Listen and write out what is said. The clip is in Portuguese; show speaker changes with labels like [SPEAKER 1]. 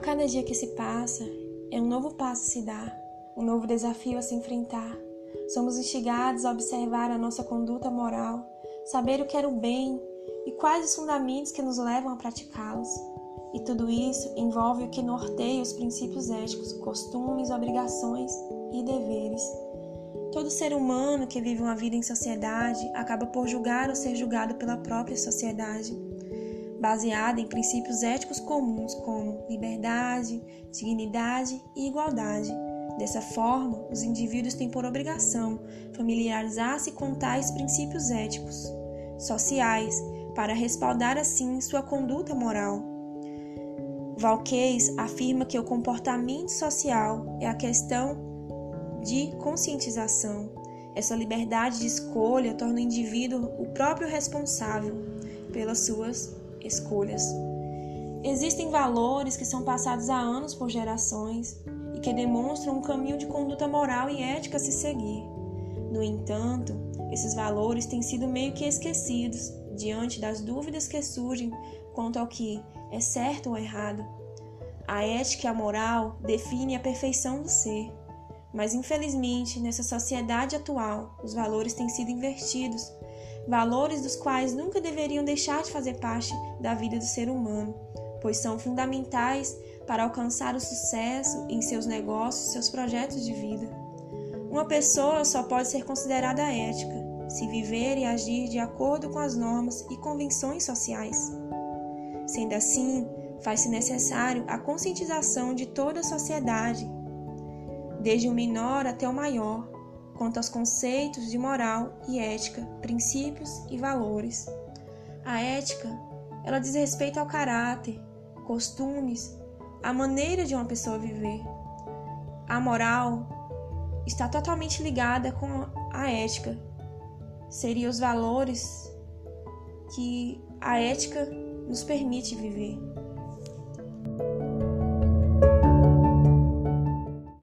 [SPEAKER 1] cada dia que se passa é um novo passo a se dar, um novo desafio a se enfrentar. Somos instigados a observar a nossa conduta moral, saber o que era o bem e quais os fundamentos que nos levam a praticá-los. E tudo isso envolve o que norteia os princípios éticos, costumes, obrigações e deveres. Todo ser humano que vive uma vida em sociedade acaba por julgar ou ser julgado pela própria sociedade, baseada em princípios éticos comuns como liberdade, dignidade e igualdade. Dessa forma, os indivíduos têm por obrigação familiarizar-se com tais princípios éticos, sociais, para respaldar assim sua conduta moral. Valquez afirma que o comportamento social é a questão de conscientização. Essa liberdade de escolha torna o indivíduo o próprio responsável pelas suas escolhas. Existem valores que são passados há anos por gerações e que demonstram um caminho de conduta moral e ética a se seguir. No entanto, esses valores têm sido meio que esquecidos diante das dúvidas que surgem quanto ao que é certo ou errado. A ética e a moral definem a perfeição do ser. Mas infelizmente, nessa sociedade atual, os valores têm sido invertidos, valores dos quais nunca deveriam deixar de fazer parte da vida do ser humano, pois são fundamentais para alcançar o sucesso em seus negócios, seus projetos de vida. Uma pessoa só pode ser considerada ética se viver e agir de acordo com as normas e convenções sociais. Sendo assim, faz-se necessário a conscientização de toda a sociedade desde o menor até o maior, quanto aos conceitos de moral e ética, princípios e valores. A ética, ela diz respeito ao caráter, costumes, a maneira de uma pessoa viver. A moral está totalmente ligada com a ética. Seria os valores que a ética nos permite viver.